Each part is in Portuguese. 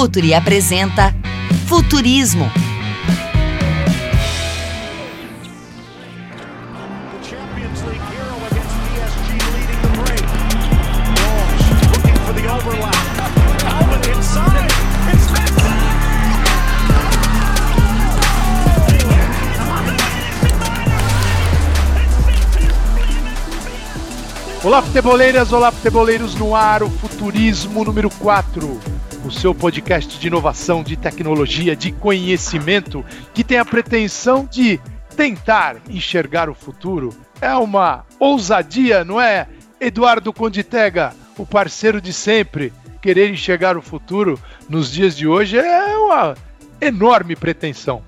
Futuri apresenta Futurismo. Olá, futeboleiras, olá, futeboleiros no ar, o Futurismo número 4, o seu podcast de inovação, de tecnologia, de conhecimento, que tem a pretensão de tentar enxergar o futuro. É uma ousadia, não é? Eduardo Conditega, o parceiro de sempre, querer enxergar o futuro nos dias de hoje é uma enorme pretensão.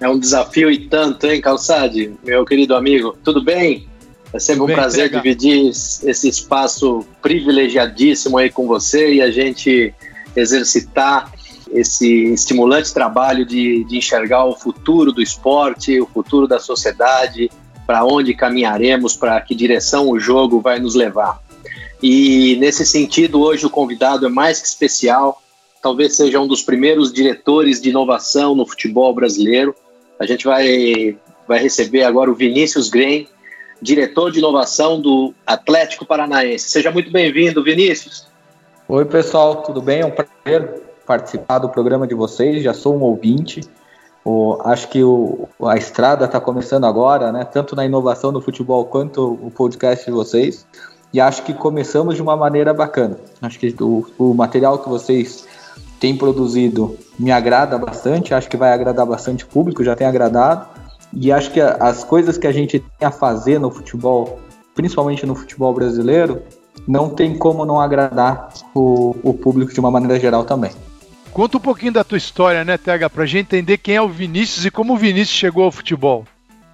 É um desafio e tanto, hein, Calçade, meu querido amigo? Tudo bem? É sempre um bem, prazer dividir esse espaço privilegiadíssimo aí com você e a gente exercitar esse estimulante trabalho de, de enxergar o futuro do esporte, o futuro da sociedade, para onde caminharemos, para que direção o jogo vai nos levar. E nesse sentido, hoje o convidado é mais que especial, talvez seja um dos primeiros diretores de inovação no futebol brasileiro. A gente vai, vai receber agora o Vinícius Green, diretor de inovação do Atlético Paranaense. Seja muito bem-vindo, Vinícius. Oi, pessoal, tudo bem? É um prazer participar do programa de vocês. Já sou um ouvinte. O, acho que o, a estrada está começando agora, né? Tanto na inovação do futebol quanto o podcast de vocês. E acho que começamos de uma maneira bacana. Acho que o, o material que vocês têm produzido me agrada bastante. Acho que vai agradar bastante o público, já tem agradado. E acho que as coisas que a gente tem a fazer no futebol, principalmente no futebol brasileiro, não tem como não agradar o, o público de uma maneira geral também. Conta um pouquinho da tua história, né, Tega, pra gente entender quem é o Vinícius e como o Vinícius chegou ao futebol.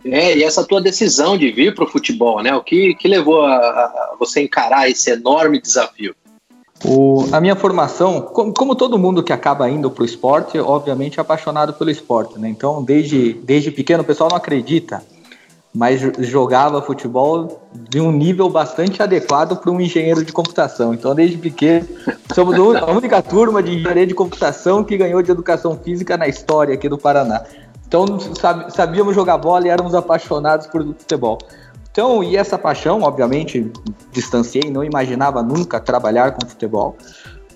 É, e essa tua decisão de vir para o futebol, né? O que, que levou a, a você encarar esse enorme desafio? O, a minha formação, como, como, todo mundo que acaba indo para o esporte, obviamente é apaixonado pelo esporte, né? Então, desde, desde pequeno, o pessoal não acredita, mas jogava futebol de um nível bastante adequado para um engenheiro de computação. Então, desde pequeno, somos a única turma de engenharia de computação que ganhou de educação física na história aqui do Paraná. Então, sabíamos jogar bola e éramos apaixonados por futebol. Então, e essa paixão, obviamente, distanciei, não imaginava nunca trabalhar com futebol.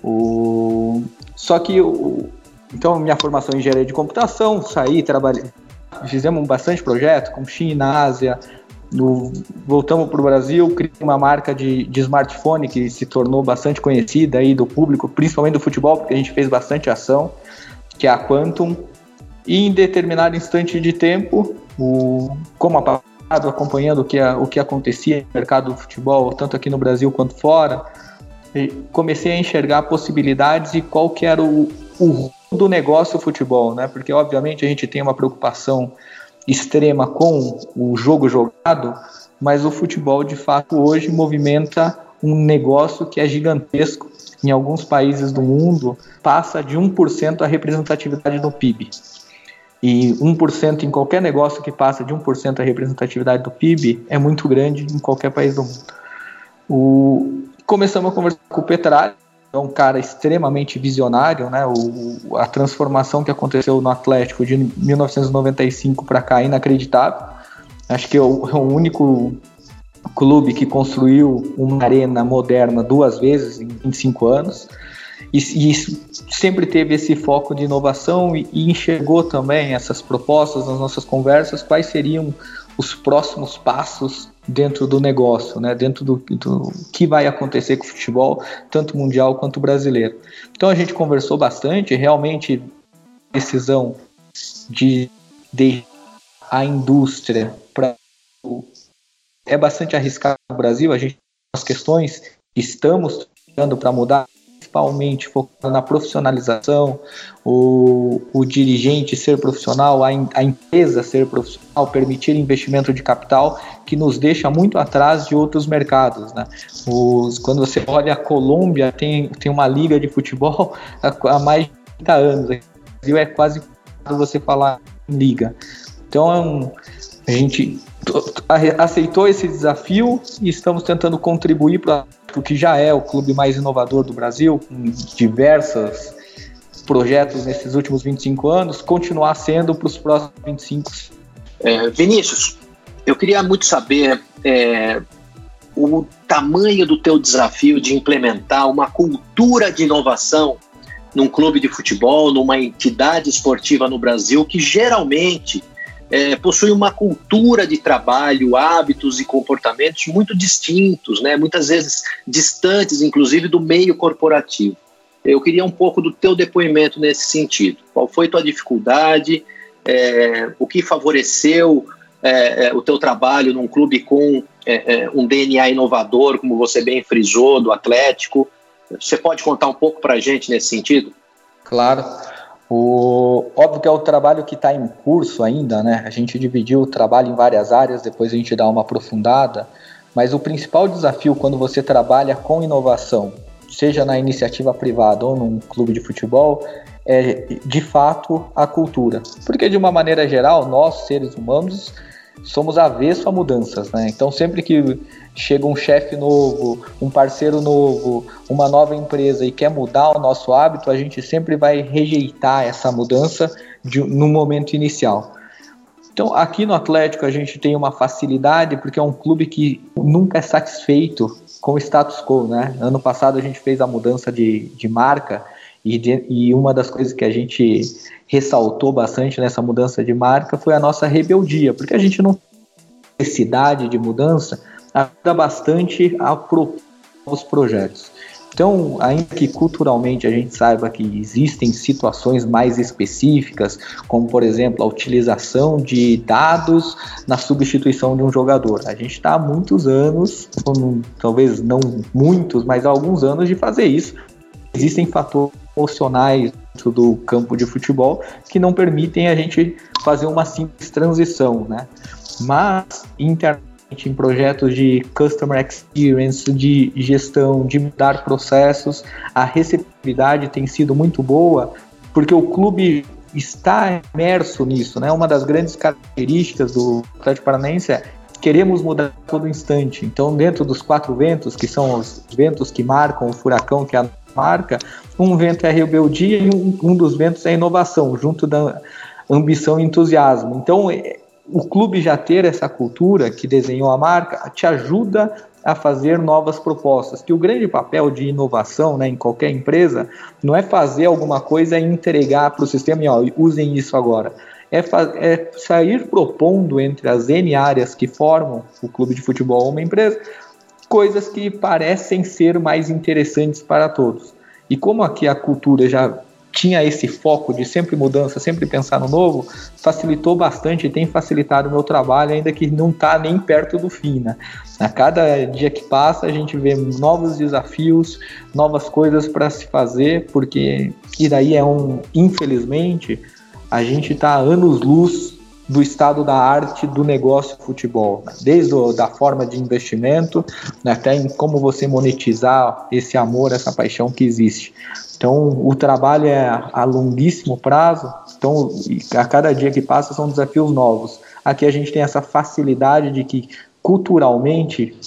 O... Só que, o... então, minha formação em engenharia de computação, saí, trabalhei, fizemos bastante projeto com China, Ásia, no... voltamos para o Brasil, criei uma marca de, de smartphone que se tornou bastante conhecida aí do público, principalmente do futebol, porque a gente fez bastante ação, que é a Quantum. E em determinado instante de tempo, o... como a acompanhando o que, o que acontecia no mercado do futebol, tanto aqui no Brasil quanto fora, comecei a enxergar possibilidades e qual que era o, o do negócio futebol, né? Porque obviamente a gente tem uma preocupação extrema com o jogo jogado, mas o futebol de fato hoje movimenta um negócio que é gigantesco. Em alguns países do mundo passa de 1% a representatividade do PIB. E 1% em qualquer negócio que passa de 1% a representatividade do PIB é muito grande em qualquer país do mundo. O... Começamos a conversar com o Petralha, é um cara extremamente visionário, né? O, a transformação que aconteceu no Atlético de 1995 para cá é inacreditável. Acho que é o, é o, único clube que construiu uma arena moderna duas vezes em 25 anos e, e sempre teve esse foco de inovação e, e enxergou também essas propostas nas nossas conversas, quais seriam os próximos passos dentro do negócio, né? dentro do, do, que vai acontecer com o futebol, tanto mundial quanto brasileiro. Então a gente conversou bastante, realmente decisão de deixar a indústria para é bastante arriscado no Brasil, a gente as questões estamos tentando para mudar principalmente focado na profissionalização, o, o dirigente ser profissional, a, a empresa ser profissional, permitir investimento de capital, que nos deixa muito atrás de outros mercados. Né? Os, quando você olha a Colômbia, tem, tem uma liga de futebol há, há mais de 30 anos. O Brasil é quase você falar em liga. Então, a gente aceitou esse desafio e estamos tentando contribuir para o que já é o clube mais inovador do Brasil, com diversas projetos nesses últimos 25 anos, continuar sendo para os próximos 25. É, Vinícius, eu queria muito saber é, o tamanho do teu desafio de implementar uma cultura de inovação num clube de futebol, numa entidade esportiva no Brasil que geralmente é, possui uma cultura de trabalho, hábitos e comportamentos muito distintos, né? muitas vezes distantes, inclusive, do meio corporativo. Eu queria um pouco do teu depoimento nesse sentido. Qual foi tua dificuldade? É, o que favoreceu é, é o teu trabalho num clube com é, é, um DNA inovador, como você bem frisou, do Atlético? Você pode contar um pouco para a gente nesse sentido? Claro. O, óbvio que é o trabalho que está em curso ainda, né? A gente dividiu o trabalho em várias áreas, depois a gente dá uma aprofundada. Mas o principal desafio quando você trabalha com inovação, seja na iniciativa privada ou num clube de futebol, é de fato a cultura. Porque de uma maneira geral, nós seres humanos somos avesso a mudanças, né? Então sempre que chega um chefe novo, um parceiro novo, uma nova empresa e quer mudar o nosso hábito, a gente sempre vai rejeitar essa mudança de, no momento inicial. Então, aqui no Atlético a gente tem uma facilidade porque é um clube que nunca é satisfeito com o status quo, né? Ano passado a gente fez a mudança de, de marca e, de, e uma das coisas que a gente ressaltou bastante nessa mudança de marca foi a nossa rebeldia, porque a gente não necessidade de mudança, ajuda bastante a propor novos projetos. Então, ainda que culturalmente a gente saiba que existem situações mais específicas, como por exemplo a utilização de dados na substituição de um jogador, a gente está há muitos anos, talvez não muitos, mas há alguns anos de fazer isso. Existem fatores emocionais do campo de futebol que não permitem a gente fazer uma simples transição, né? Mas internamente em projetos de customer experience, de gestão, de mudar processos. A receptividade tem sido muito boa, porque o clube está imerso nisso, né? Uma das grandes características do Atlético Paranaense é queremos mudar todo instante. Então, dentro dos quatro ventos, que são os ventos que marcam o furacão, que é a marca, um vento é a rebeldia e um, um dos ventos é a inovação, junto da ambição e entusiasmo. Então, é, o clube já ter essa cultura que desenhou a marca te ajuda a fazer novas propostas. Que o grande papel de inovação né, em qualquer empresa não é fazer alguma coisa e entregar para o sistema e ó, usem isso agora. É, é, sair propondo entre as N áreas que formam o clube de futebol ou uma empresa coisas que parecem ser mais interessantes para todos. E como aqui a cultura já tinha esse foco de sempre mudança, sempre pensar no novo, facilitou bastante e tem facilitado o meu trabalho, ainda que não está nem perto do fim. Né? A cada dia que passa, a gente vê novos desafios, novas coisas para se fazer, porque e daí é um, infelizmente, a gente está anos-luz do estado da arte do negócio futebol, né? desde o, da forma de investimento né, até em como você monetizar esse amor, essa paixão que existe. Então, o trabalho é a longuíssimo prazo, então a cada dia que passa são desafios novos. Aqui a gente tem essa facilidade de que culturalmente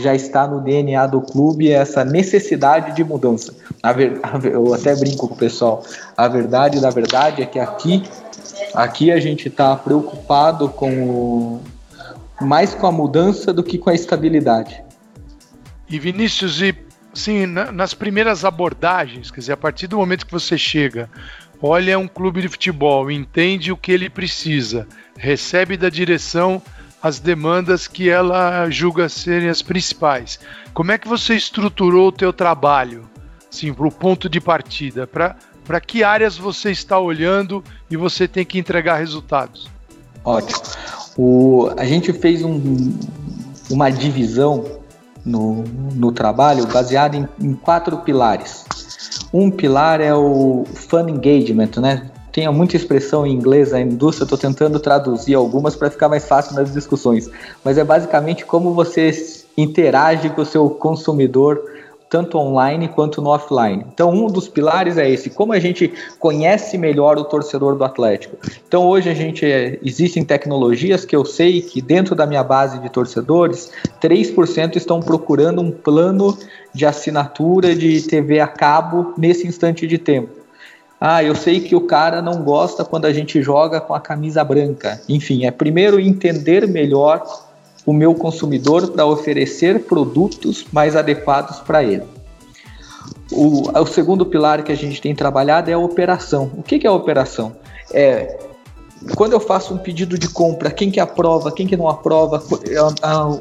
já está no DNA do clube essa necessidade de mudança. Eu até brinco com o pessoal. A verdade da verdade é que aqui, aqui a gente está preocupado com o, mais com a mudança do que com a estabilidade. E Vinícius, e sim, na, nas primeiras abordagens, quer dizer, a partir do momento que você chega, olha um clube de futebol, entende o que ele precisa, recebe da direção as demandas que ela julga serem as principais. Como é que você estruturou o teu trabalho, sim, para o ponto de partida, para para que áreas você está olhando e você tem que entregar resultados? Ótimo. O, a gente fez um, uma divisão no, no trabalho baseado em, em quatro pilares. Um pilar é o fun engagement, né? Tem muita expressão em inglês na indústria, estou tentando traduzir algumas para ficar mais fácil nas discussões. Mas é basicamente como você interage com o seu consumidor tanto online quanto no offline. Então, um dos pilares é esse, como a gente conhece melhor o torcedor do Atlético. Então, hoje a gente é, existem tecnologias que eu sei que dentro da minha base de torcedores, 3% estão procurando um plano de assinatura de TV a cabo nesse instante de tempo. Ah, eu sei que o cara não gosta quando a gente joga com a camisa branca. Enfim, é primeiro entender melhor o meu consumidor para oferecer produtos mais adequados para ele. O, o, segundo pilar que a gente tem trabalhado é a operação. O que, que é a operação? É quando eu faço um pedido de compra, quem que aprova, quem que não aprova,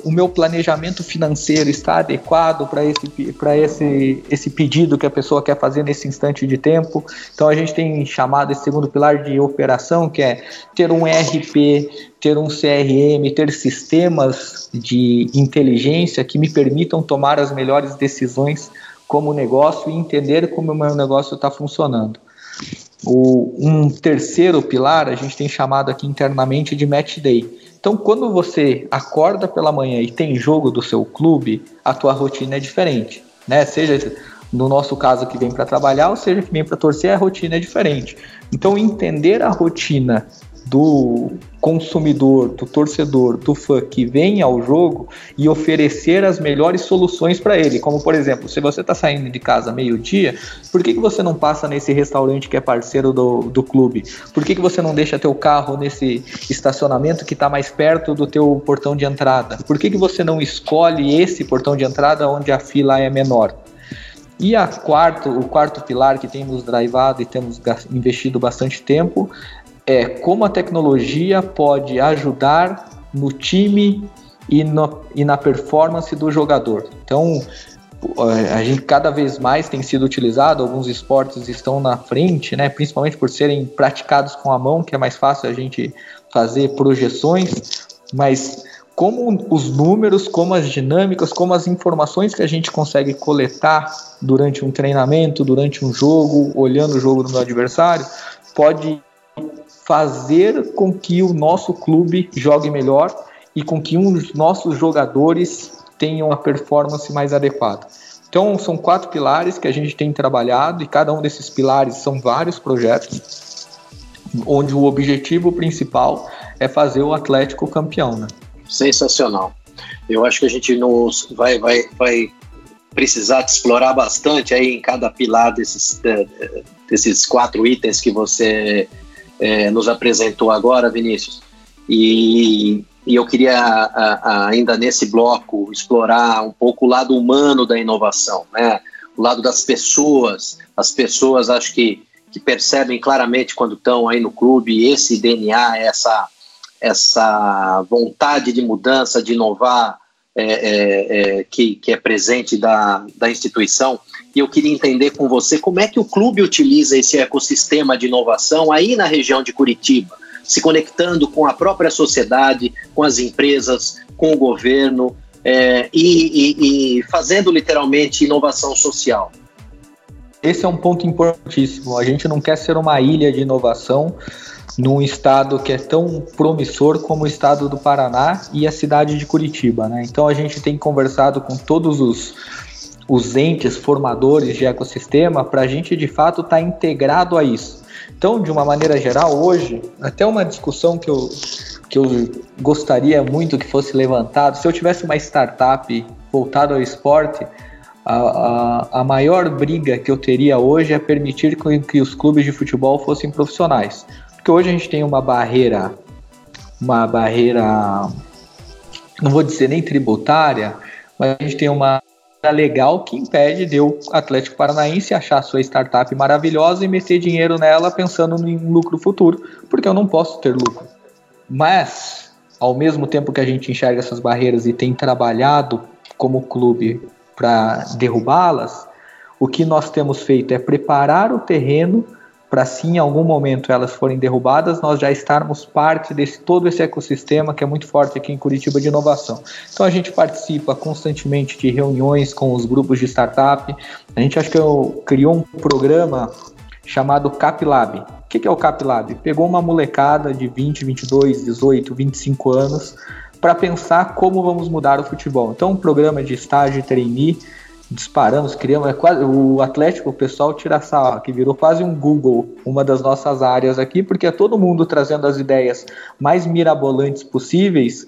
o meu planejamento financeiro está adequado para esse, esse, esse pedido que a pessoa quer fazer nesse instante de tempo. Então a gente tem chamado esse segundo pilar de operação, que é ter um ERP, ter um CRM, ter sistemas de inteligência que me permitam tomar as melhores decisões como negócio e entender como o meu negócio está funcionando. O, um terceiro pilar a gente tem chamado aqui internamente de match day. Então, quando você acorda pela manhã e tem jogo do seu clube, a tua rotina é diferente, né? Seja no nosso caso que vem para trabalhar, ou seja que vem para torcer, a rotina é diferente. Então, entender a rotina do consumidor, do torcedor, do fã que vem ao jogo e oferecer as melhores soluções para ele. Como, por exemplo, se você está saindo de casa meio-dia, por que, que você não passa nesse restaurante que é parceiro do, do clube? Por que, que você não deixa teu carro nesse estacionamento que está mais perto do teu portão de entrada? Por que, que você não escolhe esse portão de entrada onde a fila é menor? E a quarto, o quarto pilar que temos drivado e temos investido bastante tempo é como a tecnologia pode ajudar no time e, no, e na performance do jogador. Então, a gente cada vez mais tem sido utilizado, alguns esportes estão na frente, né, principalmente por serem praticados com a mão, que é mais fácil a gente fazer projeções, mas como os números, como as dinâmicas, como as informações que a gente consegue coletar durante um treinamento, durante um jogo, olhando o jogo do adversário, pode fazer com que o nosso clube jogue melhor e com que os nossos jogadores tenham a performance mais adequada. Então, são quatro pilares que a gente tem trabalhado e cada um desses pilares são vários projetos, onde o objetivo principal é fazer o Atlético campeão. Né? Sensacional. Eu acho que a gente nos vai, vai, vai precisar explorar bastante aí em cada pilar desses, desses quatro itens que você é, nos apresentou agora, Vinícius. E, e eu queria a, a, ainda nesse bloco explorar um pouco o lado humano da inovação, né? o lado das pessoas. As pessoas acho que, que percebem claramente quando estão aí no clube esse DNA, essa, essa vontade de mudança, de inovar, é, é, é, que, que é presente da, da instituição e eu queria entender com você como é que o clube utiliza esse ecossistema de inovação aí na região de Curitiba, se conectando com a própria sociedade, com as empresas, com o governo é, e, e, e fazendo literalmente inovação social. Esse é um ponto importantíssimo. A gente não quer ser uma ilha de inovação num estado que é tão promissor como o estado do Paraná e a cidade de Curitiba. Né? Então a gente tem conversado com todos os os entes formadores de ecossistema para a gente de fato estar tá integrado a isso. Então, de uma maneira geral, hoje, até uma discussão que eu, que eu gostaria muito que fosse levantado, se eu tivesse uma startup voltada ao esporte, a, a, a, maior briga que eu teria hoje é permitir que, que os clubes de futebol fossem profissionais. Porque hoje a gente tem uma barreira, uma barreira, não vou dizer nem tributária, mas a gente tem uma legal que impede de o Atlético Paranaense achar sua startup maravilhosa e meter dinheiro nela pensando em lucro futuro, porque eu não posso ter lucro. Mas, ao mesmo tempo que a gente enxerga essas barreiras e tem trabalhado como clube para derrubá-las, o que nós temos feito é preparar o terreno para se em algum momento elas forem derrubadas, nós já estarmos parte desse todo esse ecossistema que é muito forte aqui em Curitiba de inovação. Então a gente participa constantemente de reuniões com os grupos de startup. A gente acho que eu, criou um programa chamado CapLab. O que é o CapLab? Pegou uma molecada de 20, 22, 18, 25 anos para pensar como vamos mudar o futebol. Então, um programa de estágio trainee disparamos, criamos. É quase, o Atlético, o pessoal tira essa, que virou quase um Google, uma das nossas áreas aqui, porque é todo mundo trazendo as ideias mais mirabolantes possíveis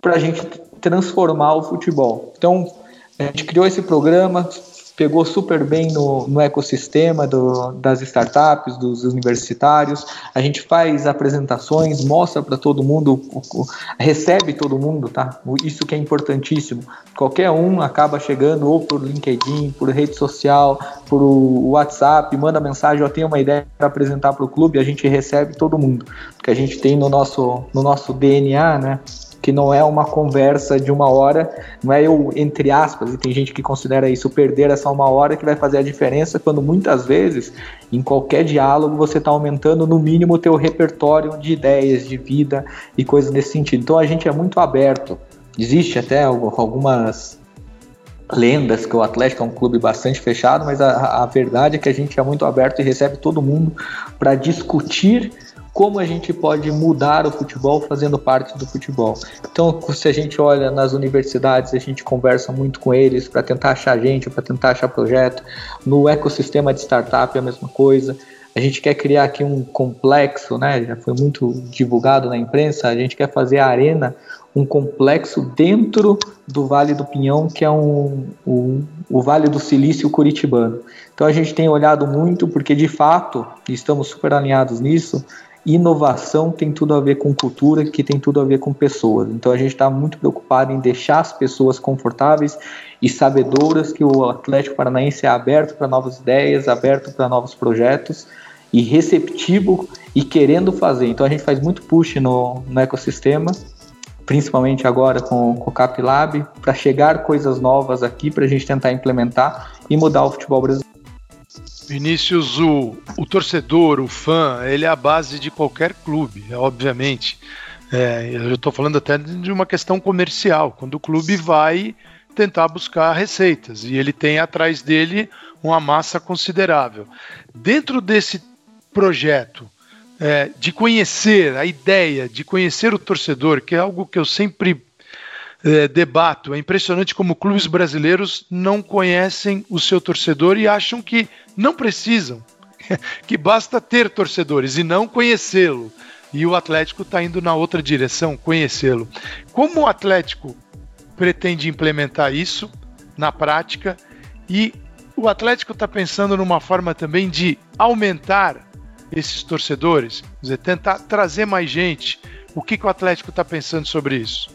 para a gente transformar o futebol. Então, a gente criou esse programa, pegou super bem no, no ecossistema do, das startups, dos universitários. A gente faz apresentações, mostra para todo mundo, recebe todo mundo, tá? Isso que é importantíssimo. Qualquer um acaba chegando ou por LinkedIn, por rede social, por WhatsApp, manda mensagem, eu tenho uma ideia para apresentar para o clube, a gente recebe todo mundo. Que a gente tem no nosso, no nosso DNA, né? Que não é uma conversa de uma hora, não é eu, entre aspas, e tem gente que considera isso perder essa uma hora que vai fazer a diferença, quando muitas vezes, em qualquer diálogo, você está aumentando no mínimo o teu repertório de ideias, de vida e coisas nesse sentido. Então a gente é muito aberto. Existe até algumas lendas que o Atlético é um clube bastante fechado, mas a, a verdade é que a gente é muito aberto e recebe todo mundo para discutir como a gente pode mudar o futebol fazendo parte do futebol. Então, se a gente olha nas universidades, a gente conversa muito com eles para tentar achar gente, para tentar achar projeto. No ecossistema de startup é a mesma coisa. A gente quer criar aqui um complexo, né? Já foi muito divulgado na imprensa. A gente quer fazer a arena um complexo dentro do Vale do Pinhão, que é um, um, o Vale do Silício Curitibano. Então a gente tem olhado muito, porque de fato, estamos super alinhados nisso, inovação tem tudo a ver com cultura, que tem tudo a ver com pessoas. Então a gente está muito preocupado em deixar as pessoas confortáveis e sabedoras que o Atlético Paranaense é aberto para novas ideias, aberto para novos projetos e receptivo e querendo fazer. Então a gente faz muito push no, no ecossistema, principalmente agora com, com o CapLab, para chegar coisas novas aqui para a gente tentar implementar e mudar o futebol brasileiro. Vinícius, o, o torcedor, o fã, ele é a base de qualquer clube, obviamente. É, eu estou falando até de uma questão comercial, quando o clube vai tentar buscar receitas e ele tem atrás dele uma massa considerável. Dentro desse projeto é, de conhecer a ideia, de conhecer o torcedor, que é algo que eu sempre é, debato, é impressionante como clubes brasileiros não conhecem o seu torcedor e acham que não precisam, que basta ter torcedores e não conhecê-lo. E o Atlético está indo na outra direção, conhecê-lo. Como o Atlético pretende implementar isso na prática e o Atlético está pensando numa forma também de aumentar esses torcedores, dizer, tentar trazer mais gente. O que, que o Atlético está pensando sobre isso?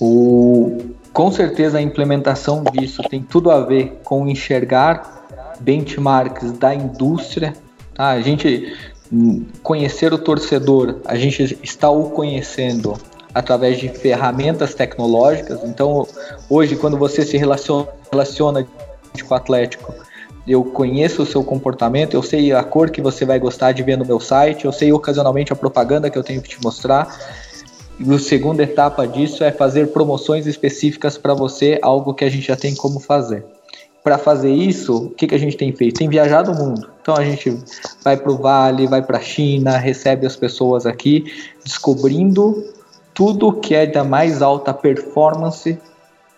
O, com certeza a implementação disso tem tudo a ver com enxergar benchmarks da indústria. Tá? A gente hum, conhecer o torcedor, a gente está o conhecendo através de ferramentas tecnológicas. Então, hoje, quando você se relaciona, relaciona com o Atlético, eu conheço o seu comportamento, eu sei a cor que você vai gostar de ver no meu site, eu sei ocasionalmente a propaganda que eu tenho que te mostrar. E a segunda etapa disso é fazer promoções específicas para você, algo que a gente já tem como fazer para fazer isso, o que, que a gente tem feito? Tem viajado o mundo. Então a gente vai para o Vale, vai para a China, recebe as pessoas aqui, descobrindo tudo que é da mais alta performance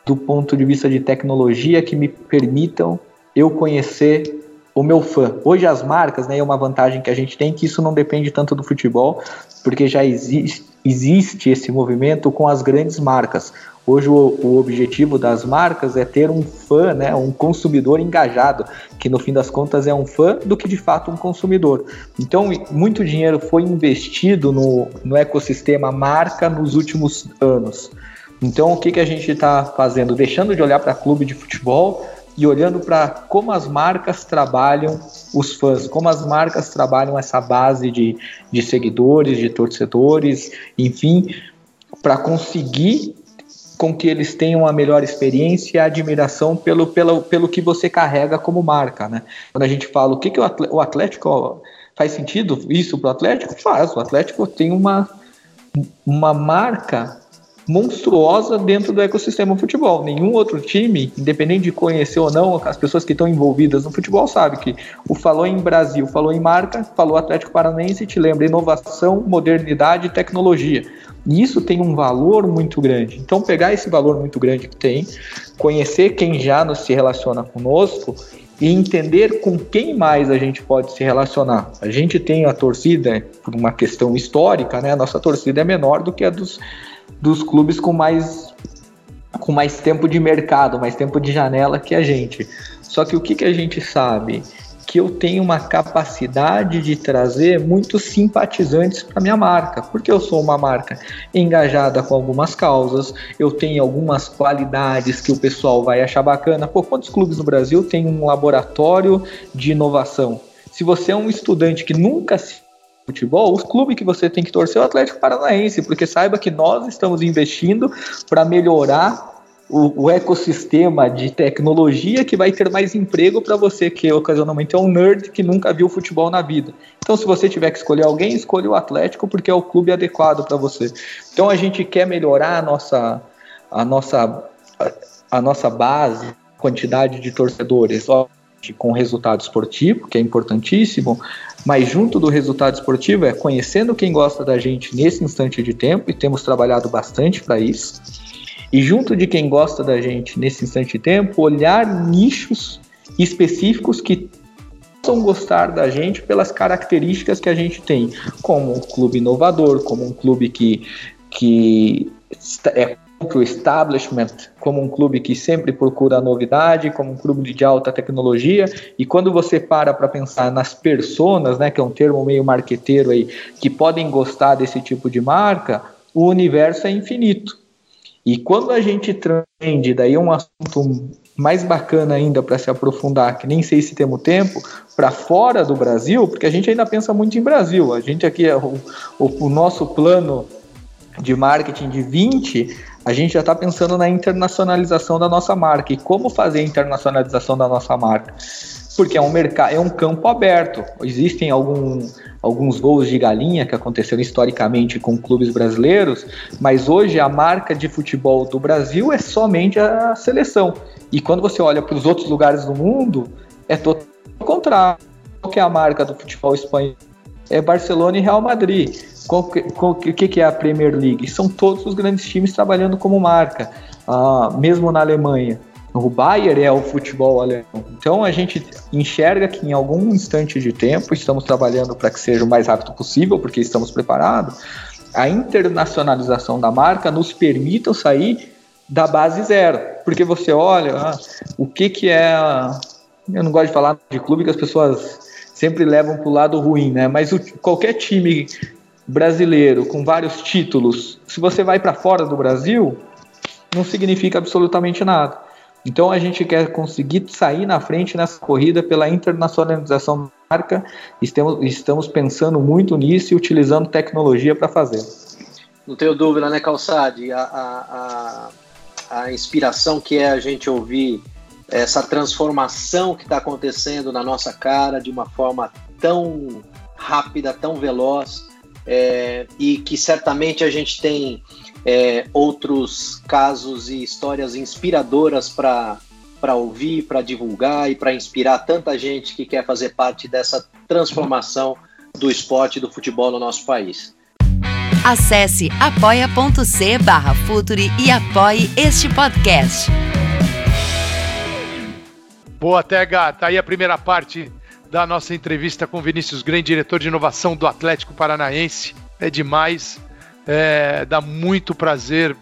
do ponto de vista de tecnologia que me permitam eu conhecer o meu fã. Hoje as marcas, né, é uma vantagem que a gente tem que isso não depende tanto do futebol, porque já existe, existe esse movimento com as grandes marcas. Hoje o, o, objetivo das marcas é ter um fã, né, um consumidor engajado, que no fim das contas é um fã do que de fato um consumidor. Então, muito dinheiro foi investido no, no ecossistema marca nos últimos anos. Então, o que, que a gente está fazendo? Deixando de olhar para clube de futebol e olhando para como as marcas trabalham os fãs, como as marcas trabalham essa base de, de seguidores, de torcedores, enfim, para conseguir com que eles tenham a melhor experiência e a admiração pelo, pelo, pelo que você carrega como marca, né? Quando a gente fala o que, que o Atlético faz sentido isso para o Atlético, faz. O Atlético tem uma, uma marca monstruosa dentro do ecossistema futebol. Nenhum outro time, independente de conhecer ou não as pessoas que estão envolvidas no futebol, sabe que o falou em Brasil, falou em marca, falou Atlético Paranaense, te lembra inovação, modernidade e tecnologia. E isso tem um valor muito grande. Então, pegar esse valor muito grande que tem, conhecer quem já nos se relaciona conosco e entender com quem mais a gente pode se relacionar. A gente tem a torcida, por uma questão histórica, né? A nossa torcida é menor do que a dos, dos clubes com mais com mais tempo de mercado, mais tempo de janela que a gente. Só que o que, que a gente sabe? que eu tenho uma capacidade de trazer muitos simpatizantes para minha marca, porque eu sou uma marca engajada com algumas causas, eu tenho algumas qualidades que o pessoal vai achar bacana. Pô, quantos clubes no Brasil tem um laboratório de inovação? Se você é um estudante que nunca se futebol, o clube que você tem que torcer é o Atlético Paranaense, porque saiba que nós estamos investindo para melhorar o, o, ecossistema de tecnologia que vai ter mais emprego para você, que ocasionalmente é um nerd que nunca viu futebol na vida. Então, se você tiver que escolher alguém, escolha o Atlético, porque é o clube adequado para você. Então, a gente quer melhorar a nossa, a nossa, a, nossa base, quantidade de torcedores, ó, com resultado esportivo, que é importantíssimo, mas junto do resultado esportivo é conhecendo quem gosta da gente nesse instante de tempo, e temos trabalhado bastante para isso e junto de quem gosta da gente nesse instante de tempo, olhar nichos específicos que possam gostar da gente pelas características que a gente tem, como um clube inovador, como um clube que, que é contra o establishment, como um clube que sempre procura novidade, como um clube de alta tecnologia, e quando você para para pensar nas personas, né, que é um termo meio marqueteiro aí, que podem gostar desse tipo de marca, o universo é infinito. E quando a gente transcende, daí é um assunto mais bacana ainda para se aprofundar, que nem sei se temos tempo, para fora do Brasil, porque a gente ainda pensa muito em Brasil. A gente aqui, o, o, o nosso plano de marketing de 20, a gente já está pensando na internacionalização da nossa marca. E como fazer a internacionalização da nossa marca? Porque é um mercado, é um campo aberto. Existem algum, alguns voos de galinha que aconteceram historicamente com clubes brasileiros, mas hoje a marca de futebol do Brasil é somente a seleção. E quando você olha para os outros lugares do mundo, é totalmente o contrário. Qual que é a marca do futebol espanhol? É Barcelona e Real Madrid. O que, que, que, é a Premier League? São todos os grandes times trabalhando como marca, ah, mesmo na Alemanha. O Bayern é o futebol alemão. Então a gente enxerga que em algum instante de tempo, estamos trabalhando para que seja o mais rápido possível, porque estamos preparados, a internacionalização da marca nos permita sair da base zero. Porque você olha ah, o que, que é. Eu não gosto de falar de clube que as pessoas sempre levam para o lado ruim, né? Mas o, qualquer time brasileiro com vários títulos, se você vai para fora do Brasil, não significa absolutamente nada. Então a gente quer conseguir sair na frente nessa corrida pela internacionalização da marca. Estamos, estamos pensando muito nisso e utilizando tecnologia para fazer. Não tenho dúvida, né, Calçade? A, a, a, a inspiração que é a gente ouvir essa transformação que está acontecendo na nossa cara de uma forma tão rápida, tão veloz, é, e que certamente a gente tem é, outros casos e histórias inspiradoras para para ouvir, para divulgar e para inspirar tanta gente que quer fazer parte dessa transformação do esporte e do futebol no nosso país. Acesse apoia.c barra Futuri e apoie este podcast. Boa, Tega. Tá aí a primeira parte da nossa entrevista com Vinícius Grande, diretor de inovação do Atlético Paranaense. É demais. É, dá muito prazer.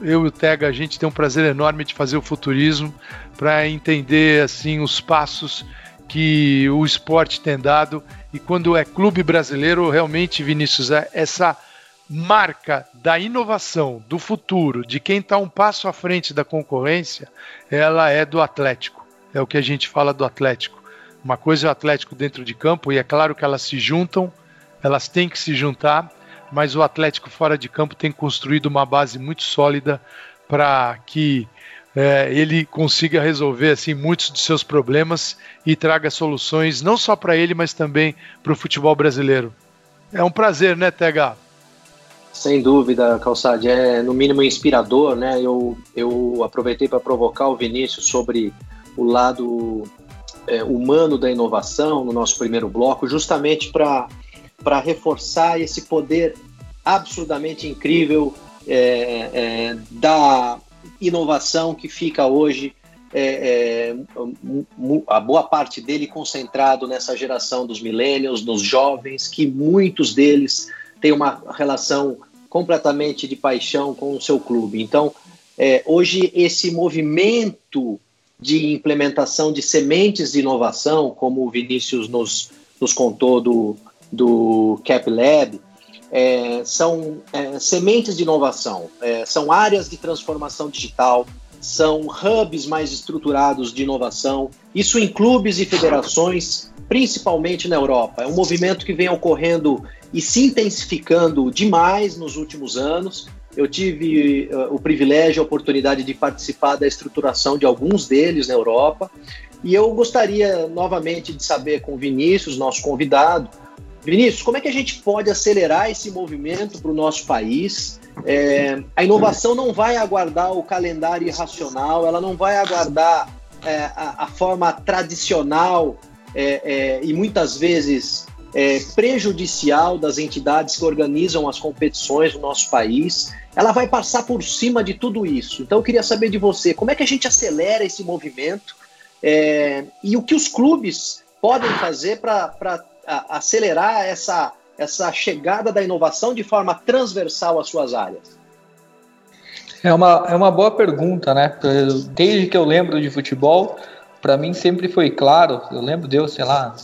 Eu e o Tega, a gente tem um prazer enorme de fazer o futurismo para entender assim os passos que o esporte tem dado e quando é clube brasileiro, realmente, Vinícius, é essa marca da inovação, do futuro, de quem está um passo à frente da concorrência, ela é do Atlético. É o que a gente fala do Atlético. Uma coisa é o Atlético dentro de campo, e é claro que elas se juntam, elas têm que se juntar, mas o Atlético fora de campo tem construído uma base muito sólida para que é, ele consiga resolver assim muitos de seus problemas e traga soluções não só para ele, mas também para o futebol brasileiro. É um prazer, né, TH? Sem dúvida, Calçade, é no mínimo inspirador, né? Eu, eu aproveitei para provocar o Vinícius sobre o lado é, humano da inovação no nosso primeiro bloco, justamente para reforçar esse poder absurdamente incrível é, é, da inovação que fica hoje, é, é a boa parte dele concentrado nessa geração dos millennials, dos jovens, que muitos deles têm uma relação completamente de paixão com o seu clube. Então, é, hoje esse movimento de implementação de sementes de inovação, como o Vinícius nos, nos contou do, do Cap Lab, é, são é, sementes de inovação, é, são áreas de transformação digital, são hubs mais estruturados de inovação, isso em clubes e federações, principalmente na Europa. É um movimento que vem ocorrendo e se intensificando demais nos últimos anos. Eu tive uh, o privilégio a oportunidade de participar da estruturação de alguns deles na Europa. E eu gostaria novamente de saber com o Vinícius, nosso convidado, Vinícius, como é que a gente pode acelerar esse movimento para o nosso país? É, a inovação não vai aguardar o calendário irracional, ela não vai aguardar é, a, a, forma tradicional é e muitas vezes é, prejudicial das entidades que organizam as competições no nosso país. Ela vai passar por cima de tudo isso. Então, eu queria saber de você, como é que a gente acelera esse movimento é, e o que os clubes podem fazer para acelerar essa, essa chegada da inovação de forma transversal às suas áreas? É uma, é uma boa pergunta, né? Desde que eu lembro de futebol, para mim sempre foi claro, eu lembro de eu, sei lá,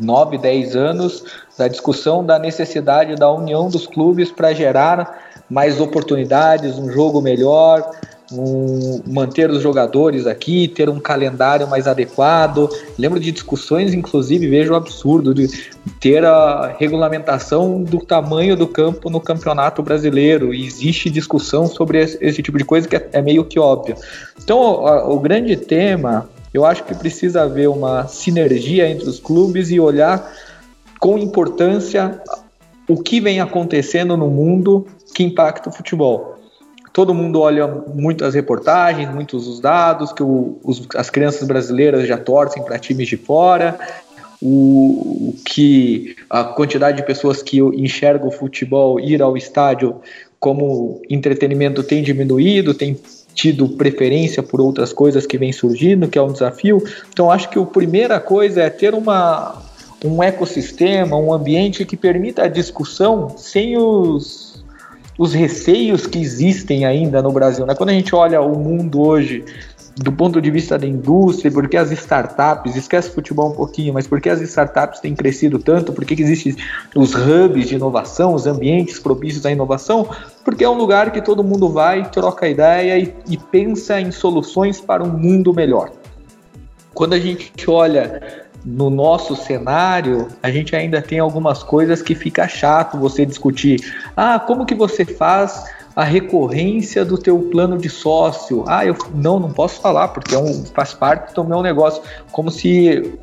9, 10 anos, da discussão da necessidade da união dos clubes para gerar mais oportunidades, um jogo melhor, um, manter os jogadores aqui, ter um calendário mais adequado. Lembro de discussões, inclusive, vejo o absurdo de ter a regulamentação do tamanho do campo no campeonato brasileiro. E existe discussão sobre esse, esse, tipo de coisa que é, é meio que óbvio. Então, o grande tema, eu acho que precisa haver uma sinergia entre os clubes e olhar com importância o que vem acontecendo no mundo que impacta o futebol. Todo mundo olha muito as reportagens, muitos os dados, que o, os, as crianças brasileiras já torcem para times de fora, o, que a quantidade de pessoas que enxergam o futebol ir ao estádio como entretenimento tem diminuído, tem tido preferência por outras coisas que vem surgindo, que é um desafio. Então acho que a primeira coisa é ter uma, um ecossistema, um ambiente que permita a discussão sem os os receios que existem ainda no Brasil. Né? Quando a gente olha o mundo hoje do ponto de vista da indústria, porque as startups, esquece futebol um pouquinho, mas porque as startups têm crescido tanto, porque que existem os hubs de inovação, os ambientes propícios à inovação, porque é um lugar que todo mundo vai, troca ideia e, e pensa em soluções para um mundo melhor. Quando a gente olha no nosso cenário, a gente ainda tem algumas coisas que fica chato você discutir. Ah, como que você faz a recorrência do teu plano de sócio? Ah, eu não, não posso falar porque é um, faz parte do meu negócio, como se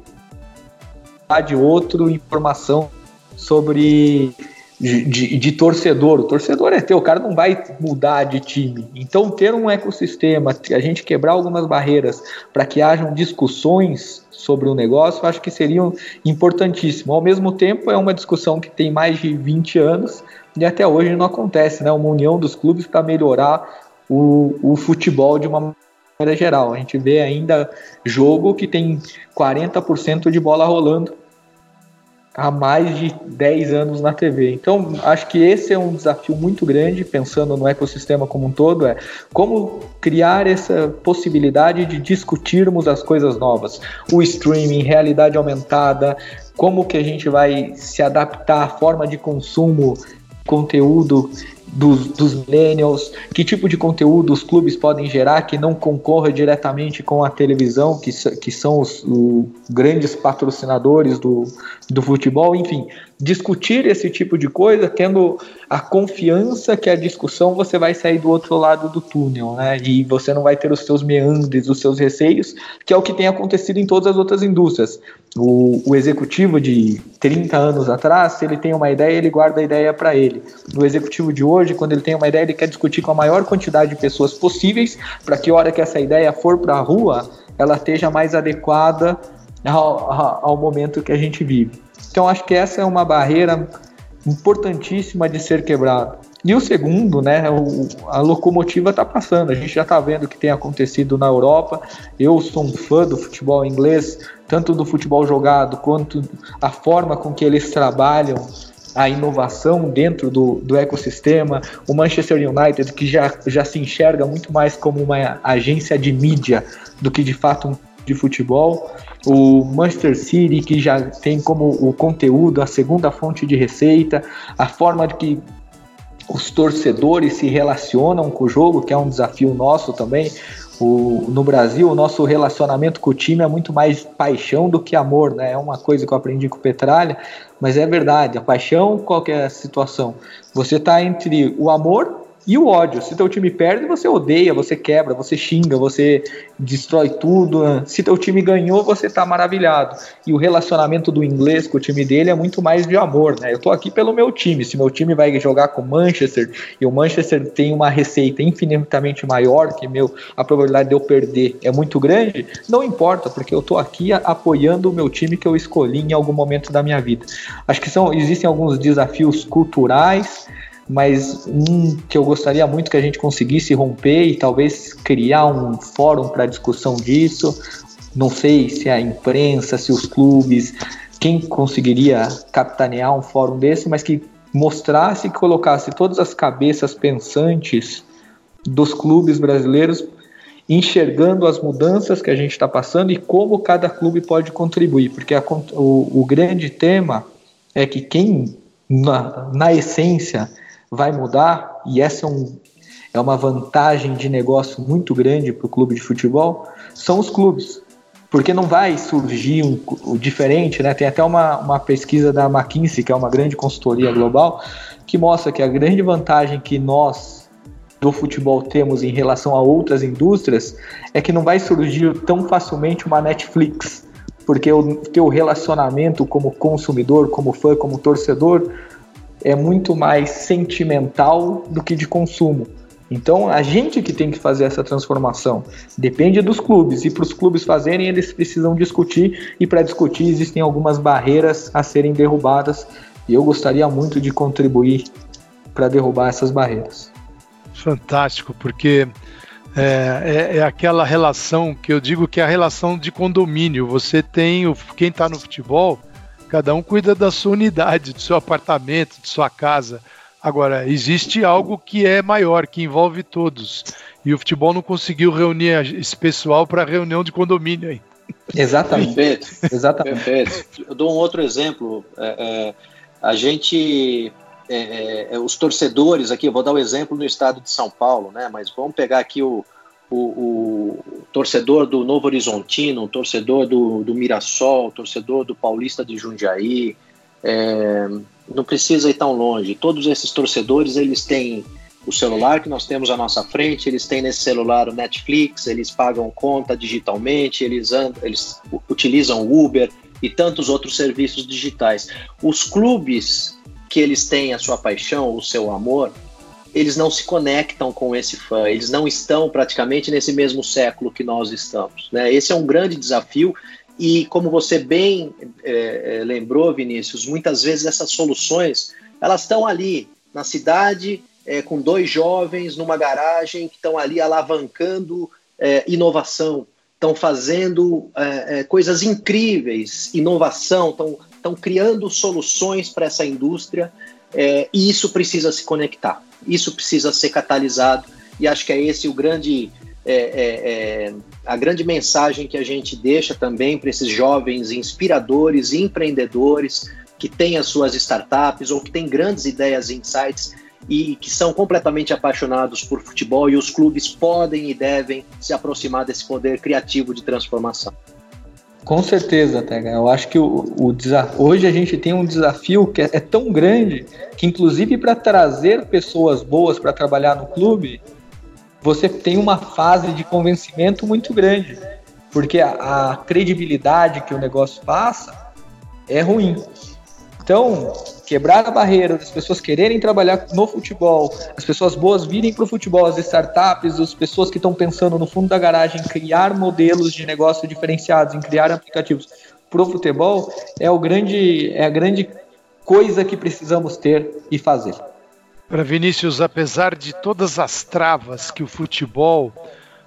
de outro informação sobre de, de, de, torcedor. O torcedor é teu, o cara não vai mudar de time. Então, ter um ecossistema, a gente quebrar algumas barreiras para que hajam discussões sobre o negócio, acho que seriam importantíssimo. Ao mesmo tempo, é uma discussão que tem mais de 20 anos e até hoje não acontece, né? Uma união dos clubes para melhorar o, o futebol de uma maneira geral. A gente vê ainda jogo que tem 40% de bola rolando há mais de 10 anos na TV. Então, acho que esse é um desafio muito grande, pensando no ecossistema como um todo, é como criar essa possibilidade de discutirmos as coisas novas. O streaming, realidade aumentada, como que a gente vai se adaptar à forma de consumo conteúdo dos, dos millennials, que tipo de conteúdo os clubes podem gerar que não concorra diretamente com a televisão, que, que são os, os grandes patrocinadores do, do futebol, enfim, discutir esse tipo de coisa, tendo a confiança que a discussão você vai sair do outro lado do túnel, né? E você não vai ter os seus meandres, os seus receios, que é o que tem acontecido em todas as outras indústrias. O, o executivo de 30 anos atrás, se ele tem uma ideia, ele guarda a ideia para ele. O executivo de hoje, quando ele tem uma ideia, ele quer discutir com a maior quantidade de pessoas possíveis, para que a hora que essa ideia for para a rua, ela esteja mais adequada ao, ao momento que a gente vive. Então acho que essa é uma barreira importantíssima de ser quebrada. E o segundo, né, o, a locomotiva está passando. A gente já está vendo o que tem acontecido na Europa. Eu sou um fã do futebol inglês, tanto do futebol jogado quanto a forma com que eles trabalham a inovação dentro do, do ecossistema, o Manchester United, que já, já se enxerga muito mais como uma agência de mídia do que de fato de futebol, o Manchester City, que já tem como o conteúdo a segunda fonte de receita, a forma de que os torcedores se relacionam com o jogo, que é um desafio nosso também. O, no Brasil, o nosso relacionamento com o time é muito mais paixão do que amor, né? É uma coisa que eu aprendi com o Petralha, mas é verdade. A paixão, qual é situação? Você está entre o amor e o ódio. Se teu time perde, você odeia, você quebra, você xinga, você destrói tudo. Se teu time ganhou, você tá maravilhado. E o relacionamento do inglês com o time dele é muito mais de amor, né? Eu tô aqui pelo meu time. Se meu time vai jogar com o Manchester e o Manchester tem uma receita infinitamente maior que meu, a probabilidade de eu perder é muito grande, não importa, porque eu tô aqui apoiando o meu time que eu escolhi em algum momento da minha vida. Acho que são existem alguns desafios culturais mas um que eu gostaria muito que a gente conseguisse romper e talvez criar um fórum para discussão disso. Não sei se a imprensa, se os clubes, quem conseguiria capitanear um fórum desse, mas que mostrasse e colocasse todas as cabeças pensantes dos clubes brasileiros enxergando as mudanças que a gente está passando e como cada clube pode contribuir, porque a, o, o, grande tema é que quem, na, na essência, vai mudar, e essa é, um, é uma vantagem de negócio muito grande para o clube de futebol, são os clubes. Porque não vai surgir um, um diferente, né? Tem até uma, uma pesquisa da McKinsey, que é uma grande consultoria global, que mostra que a grande vantagem que nós do futebol temos em relação a outras indústrias é que não vai surgir tão facilmente uma Netflix, porque o teu relacionamento como consumidor, como fã, como torcedor é muito mais sentimental do que de consumo. Então, a gente que tem que fazer essa transformação. Depende dos clubes. E para os clubes fazerem, eles precisam discutir. E para discutir, existem algumas barreiras a serem derrubadas. E eu gostaria muito de contribuir para derrubar essas barreiras. Fantástico, porque é, é, é, aquela relação que eu digo que é a relação de condomínio. Você tem o, quem está no futebol Cada um cuida da sua unidade, do seu apartamento, de sua casa. Agora, existe algo que é maior, que envolve todos. E o futebol não conseguiu reunir esse pessoal para a reunião de condomínio aí. Exatamente. Perfeito. Exatamente. Perfeito. Eu dou um outro exemplo. É, é, a gente, é, é, é os torcedores aqui, eu vou dar o um exemplo no estado de São Paulo, né? Mas vamos pegar aqui o, o, o, torcedor do Novo Horizontino, o torcedor do, do Mirassol, o torcedor do Paulista de Jundiaí, é, não precisa ir tão longe. Todos esses torcedores, eles têm o celular que nós temos à nossa frente, eles têm nesse celular o Netflix, eles pagam conta digitalmente, eles, andam, eles utilizam o Uber e tantos outros serviços digitais. Os clubes que eles têm a sua paixão, o seu amor, eles não se conectam com esse fã, eles não estão praticamente nesse mesmo século que nós estamos. Né? Esse é um grande desafio e, como você bem é, é, lembrou, Vinícius, muitas vezes essas soluções elas estão ali na cidade é, com dois jovens numa garagem que estão ali alavancando é, inovação, estão fazendo é, coisas incríveis, inovação, estão criando soluções para essa indústria e isso precisa se conectar isso precisa ser catalisado e acho que é esse o grande é, é, é, a grande mensagem que a gente deixa também para esses jovens inspiradores e empreendedores que têm as suas startups ou que têm grandes ideias e insights e que são completamente apaixonados por futebol e os clubes podem e devem se aproximar desse poder criativo de transformação. Com certeza, Tega. Eu acho que o, o hoje a gente tem um desafio que é, é tão grande que, inclusive, para trazer pessoas boas para trabalhar no clube, você tem uma fase de convencimento muito grande, porque a, a credibilidade que o negócio passa é ruim. Então, quebrar a barreira das pessoas quererem trabalhar no futebol, as pessoas boas virem para o futebol, as startups, as pessoas que estão pensando no fundo da garagem em criar modelos de negócio diferenciados, em criar aplicativos para o futebol, é, o grande, é a grande coisa que precisamos ter e fazer. Para Vinícius, apesar de todas as travas que o futebol,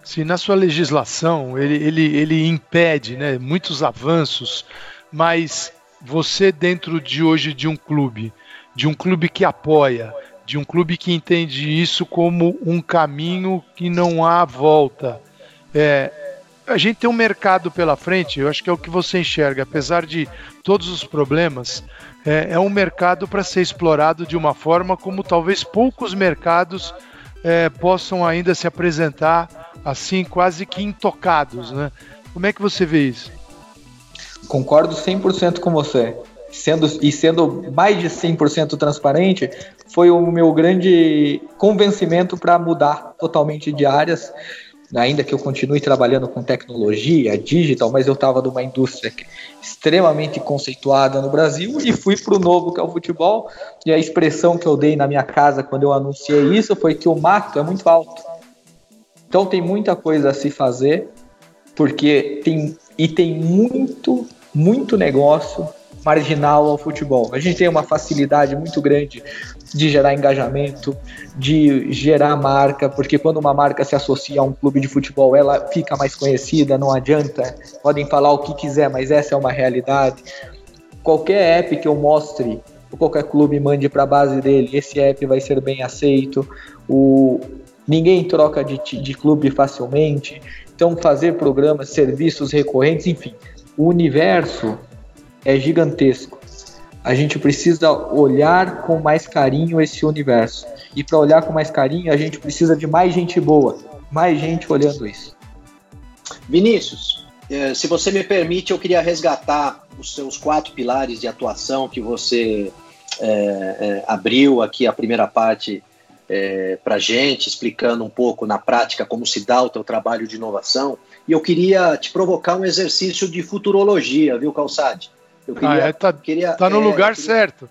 se na sua legislação ele, ele, ele impede né, muitos avanços, mas você dentro de hoje de um clube de um clube que apoia, de um clube que entende isso como um caminho que não há volta. É, a gente tem um mercado pela frente, eu acho que é o que você enxerga, apesar de todos os problemas, é, é um mercado para ser explorado de uma forma como talvez poucos mercados é, possam ainda se apresentar assim, quase que intocados. Né? Como é que você vê isso? Concordo 100% com você sendo, e sendo mais de 100% transparente, foi o meu grande convencimento para mudar totalmente de áreas. Ainda que eu continue trabalhando com tecnologia, digital, mas eu estava numa indústria extremamente conceituada no Brasil e fui para o novo que é o futebol. E a expressão que eu dei na minha casa quando eu anunciei isso foi que o mato é muito alto. Então tem muita coisa a se fazer, porque tem e tem muito, muito negócio marginal ao futebol. A gente tem uma facilidade muito grande de gerar engajamento, de gerar marca, porque quando uma marca se associa a um clube de futebol, ela fica mais conhecida, não adianta, podem falar o que quiser, mas essa é uma realidade. Qualquer app que eu mostre, ou qualquer clube mande para a base dele, esse app vai ser bem aceito. O, ninguém troca de, de clube facilmente, então fazer programas, serviços recorrentes, enfim, o universo é gigantesco. A gente precisa olhar com mais carinho esse universo. E para olhar com mais carinho, a gente precisa de mais gente boa, mais gente olhando isso. Vinícius, eh, se você me permite, eu queria resgatar os seus quatro pilares de atuação que você é, é, abriu aqui a primeira parte é, para gente, explicando um pouco na prática como se dá o teu trabalho de inovação. E eu queria te provocar um exercício de futurologia, viu, Calçade? Eu queria, ah, é, tá, queria, tá no é, lugar queria, certo.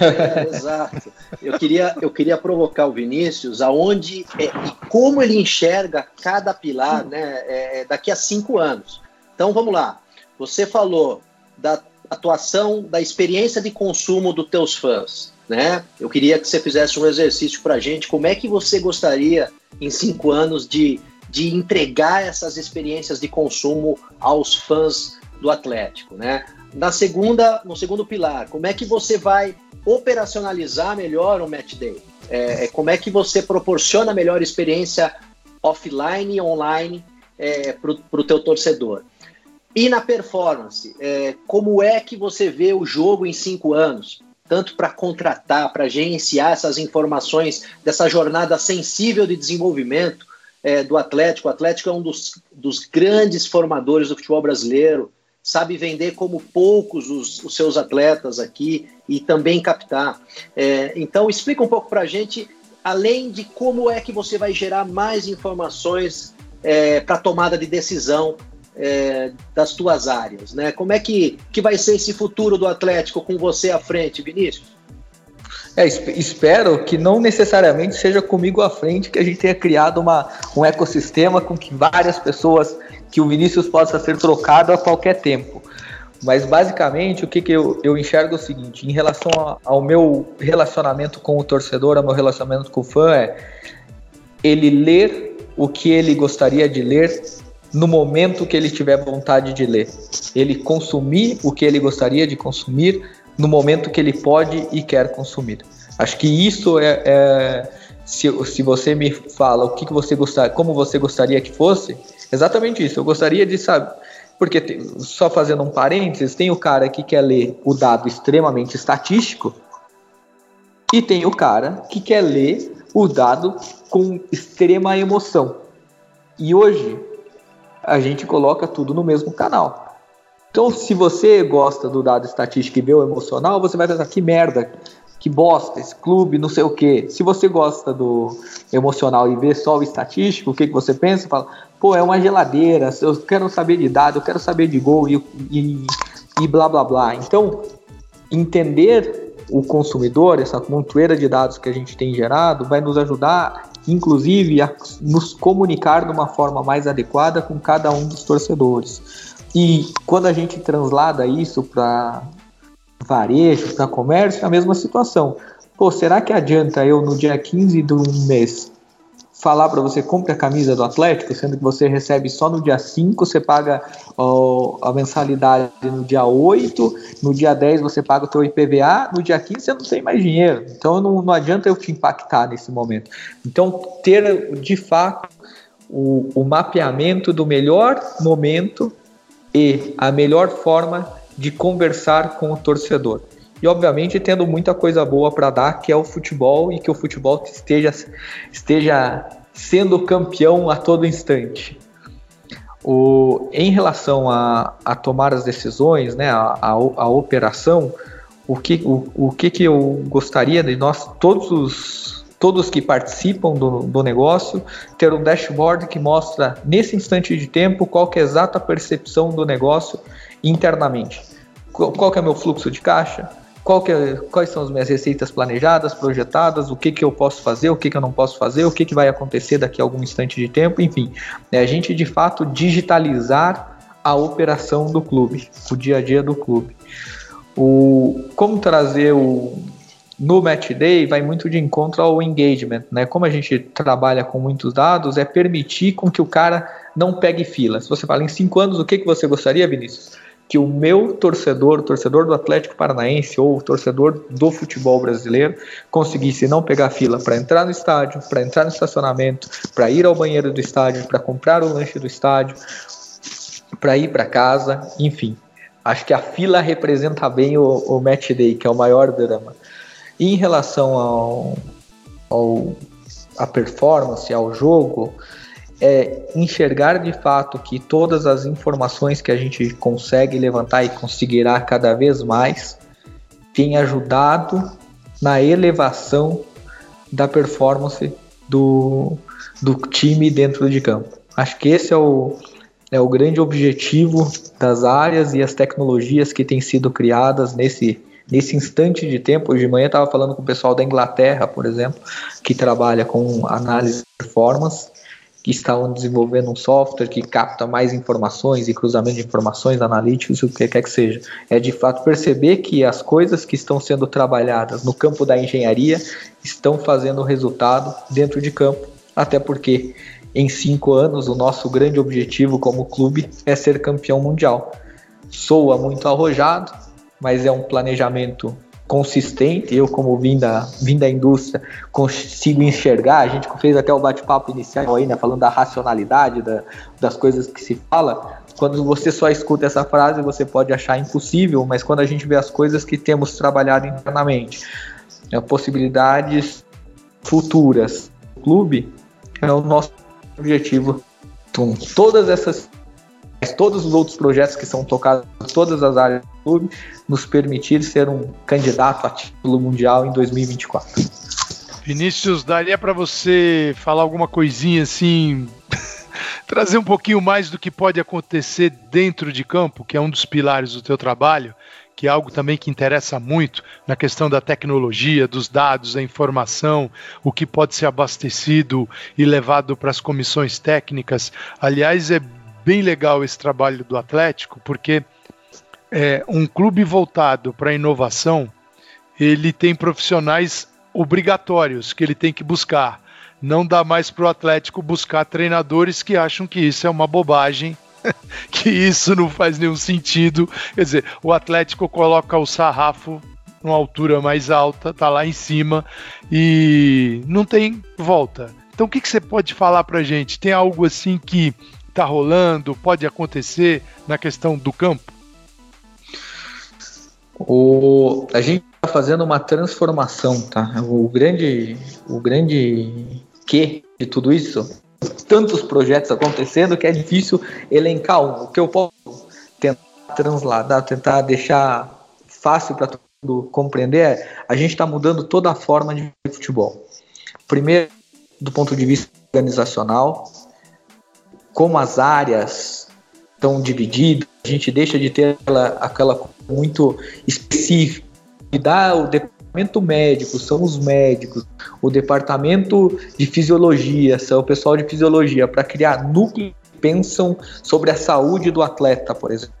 É, exato. Eu queria, eu queria provocar o Vinícius aonde é, e como ele enxerga cada pilar né, é, daqui a cinco anos. Então vamos lá. Você falou da atuação, da experiência de consumo dos teus fãs. Né? Eu queria que você fizesse um exercício para a gente. Como é que você gostaria, em cinco anos, de, de entregar essas experiências de consumo aos fãs do Atlético, né? Na segunda, no segundo pilar, como é que você vai operacionalizar melhor o match day? É, é como é que você proporciona melhor experiência offline e online é, para o teu torcedor? E na performance, é, como é que você vê o jogo em cinco anos? Tanto para contratar, para gerenciar essas informações dessa jornada sensível de desenvolvimento é, do Atlético. O Atlético é um dos, dos grandes formadores do futebol brasileiro sabe vender como poucos os, os seus atletas aqui e também captar. É, então, explica um pouco para a gente, além de como é que você vai gerar mais informações é, para tomada de decisão é, das tuas áreas, né? Como é que, que vai ser esse futuro do Atlético com você à frente, Vinícius? É, espero que não necessariamente seja comigo à frente que a gente tenha criado uma, um ecossistema com que várias pessoas que o Vinícius possa ser trocado a qualquer tempo. Mas basicamente o que, que eu, eu enxergo é o seguinte, em relação a, ao meu relacionamento com o torcedor, ao meu relacionamento com o fã, é ele ler o que ele gostaria de ler no momento que ele tiver vontade de ler. Ele consumir o que ele gostaria de consumir no momento que ele pode e quer consumir. Acho que isso é, é se, se você me fala o que, que você gostaria, como você gostaria que fosse, exatamente isso. Eu gostaria de saber. Porque, só fazendo um parênteses, tem o cara que quer ler o dado extremamente estatístico e tem o cara que quer ler o dado com extrema emoção. E hoje a gente coloca tudo no mesmo canal. Então, se você gosta do dado estatístico e vê o emocional, você vai pensar que merda que bosta, esse clube, não sei o quê. Se você gosta do emocional e vê só o estatístico, o que, que você pensa? Fala, pô, é uma geladeira, eu quero saber de dado, eu quero saber de gol e, e, e blá blá blá. Então, entender o consumidor, essa montoeira de dados que a gente tem gerado, vai nos ajudar, inclusive, a nos comunicar de uma forma mais adequada com cada um dos torcedores. E quando a gente translada isso para varejo, para comércio, é a mesma situação. Pô, será que adianta eu no dia 15 do mês falar para você compre a camisa do Atlético, sendo que você recebe só no dia 5, você paga ó, a mensalidade no dia 8, no dia 10 você paga o teu IPVA, no dia 15 você não tem mais dinheiro. Então não, não adianta eu te impactar nesse momento. Então ter de fato o, o mapeamento do melhor momento e a melhor forma de conversar com o torcedor. E obviamente tendo muita coisa boa para dar, que é o futebol e que o futebol esteja, esteja sendo campeão a todo instante. O, em relação a, a tomar as decisões, né, a, a, a operação, o que, o, o que, que eu gostaria de nós, todos os, todos que participam do, do negócio, ter um dashboard que mostra nesse instante de tempo qual é a exata percepção do negócio internamente. Qual, qual é o meu fluxo de caixa? É, quais são as minhas receitas planejadas, projetadas, o que, que eu posso fazer, o que, que eu não posso fazer, o que, que vai acontecer daqui a algum instante de tempo, enfim. É a gente de fato digitalizar a operação do clube, o dia a dia do clube. O, como trazer o. No Match Day vai muito de encontro ao engagement, né? Como a gente trabalha com muitos dados, é permitir com que o cara não pegue fila. Se você fala em cinco anos, o que, que você gostaria, Vinícius? que o meu torcedor, torcedor do Atlético Paranaense ou torcedor do futebol brasileiro conseguisse não pegar fila para entrar no estádio, para entrar no estacionamento, para ir ao banheiro do estádio, para comprar o lanche do estádio, para ir para casa, enfim. Acho que a fila representa bem o, o match day, que é o maior drama. E em relação ao, ao a performance, ao jogo, é enxergar de fato que todas as informações que a gente consegue levantar e conseguirá cada vez mais tem ajudado na elevação da performance do, do time dentro de campo. Acho que esse é o, é o grande objetivo das áreas e as tecnologias que têm sido criadas nesse, nesse instante de tempo. Hoje de manhã estava falando com o pessoal da Inglaterra, por exemplo, que trabalha com análise de performance que estavam desenvolvendo um software que capta mais informações e cruzamento de informações analíticos, o que quer que seja. É de fato perceber que as coisas que estão sendo trabalhadas no campo da engenharia estão fazendo resultado dentro de campo, até porque em cinco anos o nosso grande objetivo como clube é ser campeão mundial. Soa muito arrojado, mas é um planejamento consistente, eu como vim da, vim da indústria, consigo enxergar, a gente fez até o bate-papo inicial aí, né, falando da racionalidade, da, das coisas que se fala, quando você só escuta essa frase, você pode achar impossível, mas quando a gente vê as coisas que temos trabalhado internamente, é, possibilidades futuras do clube, é o nosso objetivo. Então, todas essas todos os outros projetos que são tocados todas as áreas clube nos permitir ser um candidato a título mundial em 2024. Vinícius, daria para você falar alguma coisinha assim, trazer um pouquinho mais do que pode acontecer dentro de campo, que é um dos pilares do teu trabalho, que é algo também que interessa muito na questão da tecnologia, dos dados, da informação, o que pode ser abastecido e levado para as comissões técnicas. Aliás, é bem legal esse trabalho do Atlético, porque é, um clube voltado para inovação, ele tem profissionais obrigatórios que ele tem que buscar. Não dá mais para o Atlético buscar treinadores que acham que isso é uma bobagem, que isso não faz nenhum sentido. Quer dizer, o Atlético coloca o sarrafo numa altura mais alta, tá lá em cima e não tem volta. Então, o que, que você pode falar para gente? Tem algo assim que está rolando, pode acontecer na questão do campo? O, a gente está fazendo uma transformação, tá? O grande, o grande que de tudo isso, tantos projetos acontecendo que é difícil elencar um. O que eu posso tentar transladar, tentar deixar fácil para todo mundo compreender é a gente está mudando toda a forma de futebol. Primeiro, do ponto de vista organizacional, como as áreas estão divididas, a gente deixa de ter aquela, aquela muito específica. E dá o departamento médico, são os médicos, o departamento de fisiologia, são o pessoal de fisiologia, para criar núcleos que pensam sobre a saúde do atleta, por exemplo.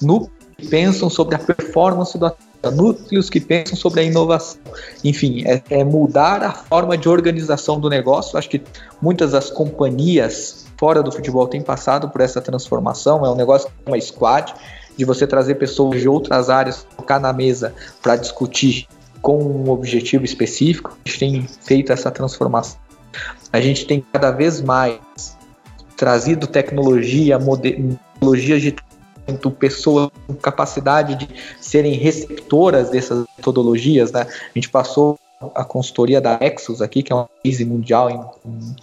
Núcleos que pensam sobre a performance do atleta. núcleos que pensam sobre a inovação. Enfim, é, é, mudar a forma de organização do negócio. Acho que muitas das companhias fora do futebol têm passado por essa transformação. É um negócio uma squad, de você trazer pessoas de outras áreas, colocar na mesa para discutir com um objetivo específico. A gente tem feito essa transformação. A gente tem cada vez mais trazido tecnologia, tecnologias de pessoas com capacidade de serem receptoras dessas metodologias, né? A gente passou a consultoria da Exos aqui, que é uma crise mundial em, em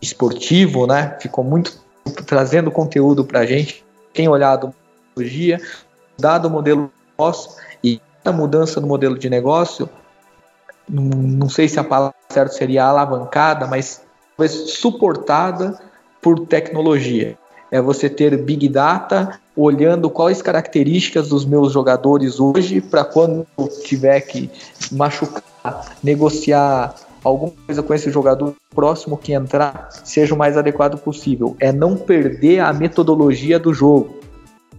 esportivo, né? Ficou muito trazendo conteúdo para a gente. Tem olhado tecnologia, dado o modelo de negócio e a mudança no modelo de negócio, não, não sei se a palavra certa seria alavancada, mas talvez suportada por tecnologia. É você ter big data olhando quais características dos meus jogadores hoje para quando tiver que machucar, negociar alguma coisa com esse jogador próximo que entrar, seja o mais adequado possível. É não perder a metodologia do jogo.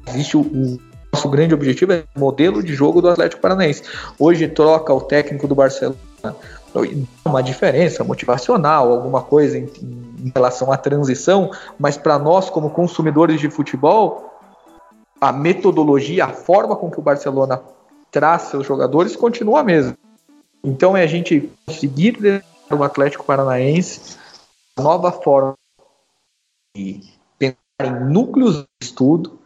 Existe o, o nosso grande objetivo é o modelo de jogo do Atlético Paranaense. Hoje troca o técnico do Barcelona uma diferença motivacional, alguma coisa em, em relação à transição, mas para nós, como consumidores de futebol, a metodologia, a forma com que o Barcelona traz seus jogadores continua a mesma. Então é a gente conseguir o Atlético Paranaense nova forma de pensar em núcleos de estudo,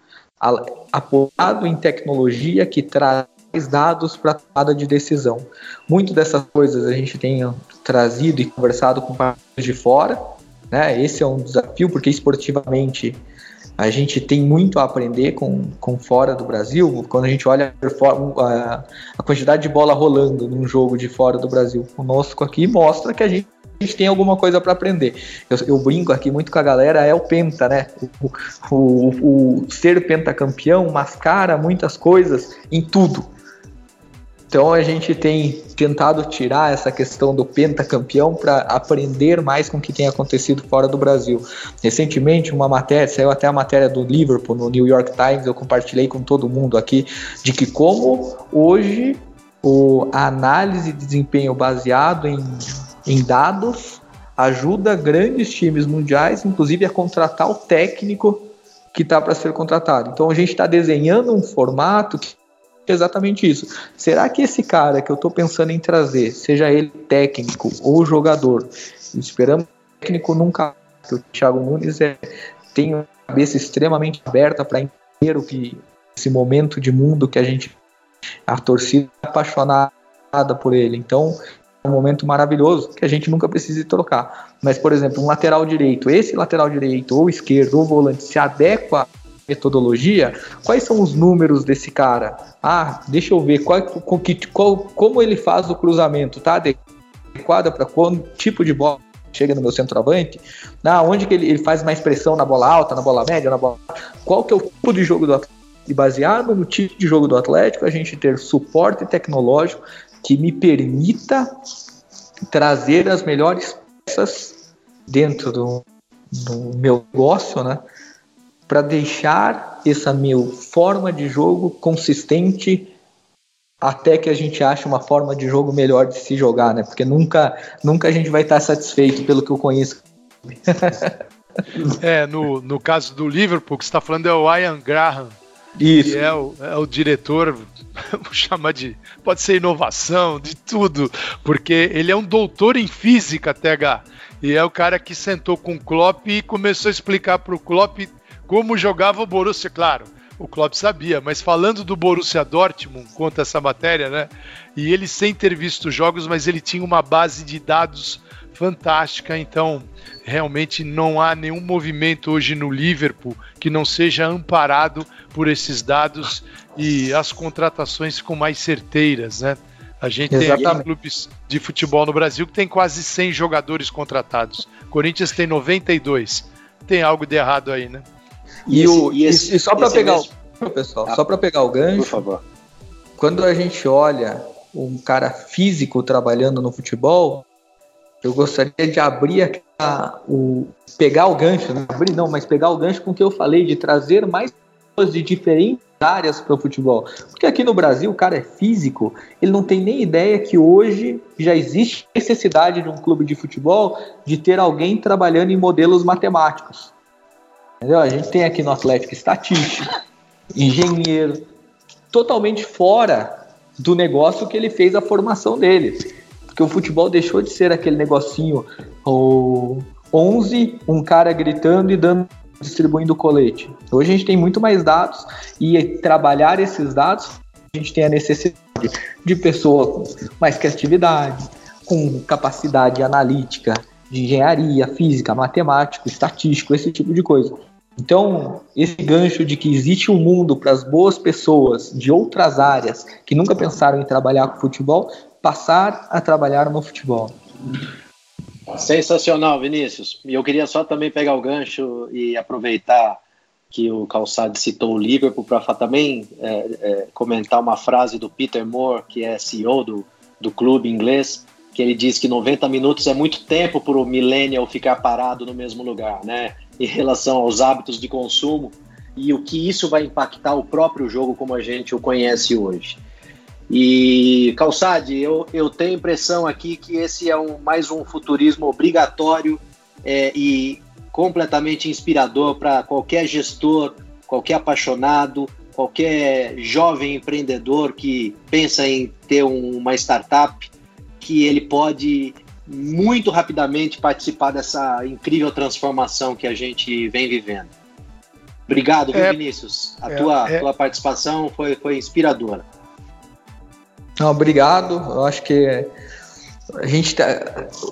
apoiado em tecnologia que traz dados para tomada de decisão. Muito dessas coisas a gente tem trazido e conversado com parceiros de fora, né? Esse é um desafio porque esportivamente a gente tem muito a aprender com, com fora do Brasil. Quando a gente olha a, quantidade de bola rolando num jogo de fora do Brasil conosco aqui, mostra que a gente tem alguma coisa para aprender. Eu, eu, brinco aqui muito com a galera, é o penta, né? O, o, o, ser pentacampeão mascara muitas coisas em tudo. Então a gente tem tentado tirar essa questão do pentacampeão para aprender mais com o que tem acontecido fora do Brasil. Recentemente, uma matéria, saiu até a matéria do Liverpool no New York Times, eu compartilhei com todo mundo aqui, de que como hoje o, a análise de desempenho baseado em, em dados ajuda grandes times mundiais, inclusive, a contratar o técnico que está para ser contratado. Então a gente está desenhando um formato que exatamente isso. Será que esse cara que eu estou pensando em trazer, seja ele técnico ou jogador, esperamos técnico nunca, que o Thiago Nunes é, tem cabeça extremamente aberta para entender o que esse momento de mundo que a gente a torcida é apaixonada por ele. Então, é um momento maravilhoso que a gente nunca precisa trocar. Mas, por exemplo, um lateral direito, esse lateral direito ou esquerdo ou volante se adequa metodologia, quais são os números desse cara? Ah, deixa eu ver qual, qual, como ele faz o cruzamento, tá adequada para qual tipo de bola chega no meu centroavante? Ah, onde que ele, ele, faz mais pressão na bola alta, na bola média, na bola. Qual que é o tipo de jogo do Atlético? E baseado no tipo de jogo do Atlético, a gente ter suporte tecnológico que me permita trazer as melhores peças dentro do, do meu negócio, né? Para deixar essa meu forma de jogo consistente até que a gente ache uma forma de jogo melhor de se jogar, né? Porque nunca, nunca a gente vai estar satisfeito pelo que eu conheço. é, no, no caso do Liverpool, que você está falando é o Ian Graham. Isso. Que é o, é o diretor, vou chamar de. Pode ser inovação, de tudo, porque ele é um doutor em física, TH. E é o cara que sentou com o Klopp e começou a explicar para o Klopp como jogava o Borussia, claro. O Klopp sabia, mas falando do Borussia Dortmund, conta essa matéria, né? E ele sem ter visto jogos, mas ele tinha uma base de dados fantástica, então realmente não há nenhum movimento hoje no Liverpool que não seja amparado por esses dados e as contratações com mais certeiras, né? A gente Exatamente. tem clubes de futebol no Brasil que tem quase 100 jogadores contratados. Corinthians tem 92. Tem algo de errado aí, né? E, e, o, e, esse, e só para pegar o pessoal, ah, só para pegar o gancho. Quando a gente olha um cara físico trabalhando no futebol, eu gostaria de abrir a, o pegar o gancho, não abrir não, mas pegar o gancho com o que eu falei de trazer mais pessoas de diferentes áreas para o futebol. Porque aqui no Brasil o cara é físico, ele não tem nem ideia que hoje já existe necessidade de um clube de futebol de ter alguém trabalhando em modelos matemáticos. Entendeu? A gente tem aqui no Atlético estatístico, engenheiro, totalmente fora do negócio que ele fez a formação dele. Porque o futebol deixou de ser aquele negocinho, o 11, um cara gritando e dando distribuindo colete. Hoje a gente tem muito mais dados e trabalhar esses dados, a gente tem a necessidade de pessoa com mais criatividade, com capacidade analítica, de engenharia, física, matemático, estatístico, esse tipo de coisa. Então, esse gancho de que existe um mundo para as boas pessoas de outras áreas que nunca pensaram em trabalhar com futebol, passar a trabalhar no futebol. Sensacional, Vinícius. E eu queria só também pegar o gancho e aproveitar que o Calçado citou o Liverpool para também é, é, comentar uma frase do Peter Moore, que é CEO do, do clube inglês, que ele diz que 90 minutos é muito tempo para o millennial ficar parado no mesmo lugar, né? Em relação aos hábitos de consumo e o que isso vai impactar o próprio jogo como a gente o conhece hoje. E Calçade, eu, eu tenho impressão aqui que esse é um, mais um futurismo obrigatório é, e completamente inspirador para qualquer gestor, qualquer apaixonado, qualquer jovem empreendedor que pensa em ter um, uma startup, que ele pode muito rapidamente participar dessa incrível transformação que a gente vem vivendo. Obrigado, é, Vinícius. A é, tua, é... tua participação foi, foi inspiradora. Não, obrigado. Eu acho que a gente tá,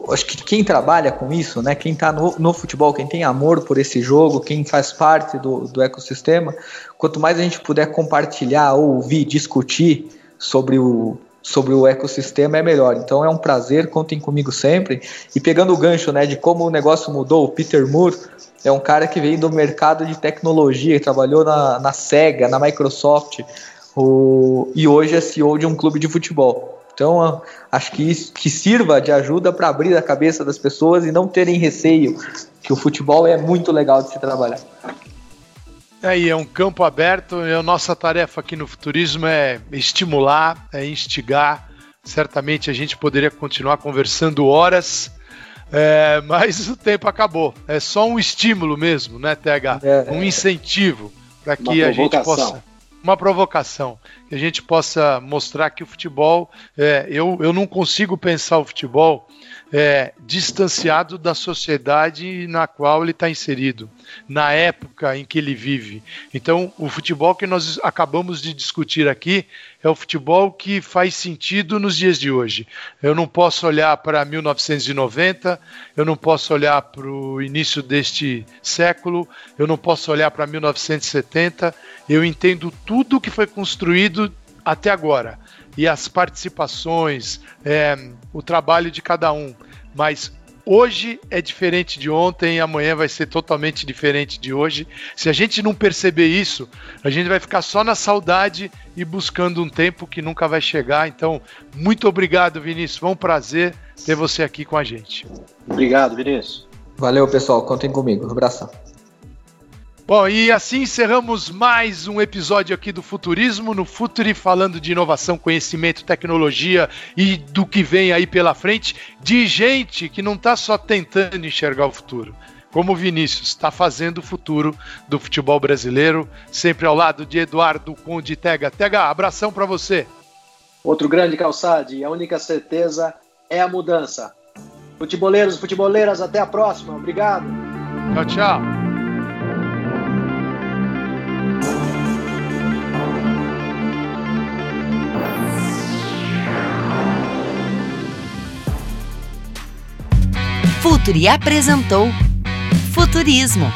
acho que quem trabalha com isso, né, quem está no, no, futebol, quem tem amor por esse jogo, quem faz parte do, do ecossistema, quanto mais a gente puder compartilhar, ouvir, discutir sobre o, sobre o ecossistema é melhor. Então é um prazer, contem comigo sempre. E pegando o gancho né, de como o negócio mudou, o Peter Moore é um cara que veio do mercado de tecnologia, trabalhou na, na SEGA, na Microsoft, o, e hoje é CEO de um clube de futebol. Então, acho que isso que sirva de ajuda para abrir a cabeça das pessoas e não terem receio, que o futebol é muito legal de se trabalhar. É, e é um campo aberto, e a nossa tarefa aqui no Futurismo é estimular, é instigar. Certamente a gente poderia continuar conversando horas, é, mas o tempo acabou. É só um estímulo mesmo, né, TH? É, um incentivo para que a gente possa uma provocação, a gente possa mostrar que o futebol, é, eu, eu não consigo pensar o futebol é, distanciado da sociedade na qual ele está inserido, na época em que ele vive. Então, o futebol que nós acabamos de discutir aqui é o futebol que faz sentido nos dias de hoje. Eu não posso olhar para 1990, eu não posso olhar para o início deste século, eu não posso olhar para 1970. Eu entendo tudo que foi construído até agora e as participações, é, o trabalho de cada um. Mas hoje é diferente de ontem, amanhã vai ser totalmente diferente de hoje. Se a gente não perceber isso, a gente vai ficar só na saudade e buscando um tempo que nunca vai chegar. Então, muito obrigado, Vinícius. Foi um prazer ter você aqui com a gente. Obrigado, Vinícius. Valeu, pessoal. Contem comigo. Um abração. Bom, e assim encerramos mais um episódio aqui do Futurismo, no Futuri, falando de inovação, conhecimento, tecnologia e do que vem aí pela frente, de gente que não está só tentando enxergar o futuro, como o Vinícius, está fazendo o futuro do futebol brasileiro, sempre ao lado de Eduardo Conde Tega. Tega, abração para você. Outro grande calçade, a única certeza é a mudança. Futeboleiros, futeboleiras, até a próxima. Obrigado. Tchau, tchau. Futuri apresentou Futurismo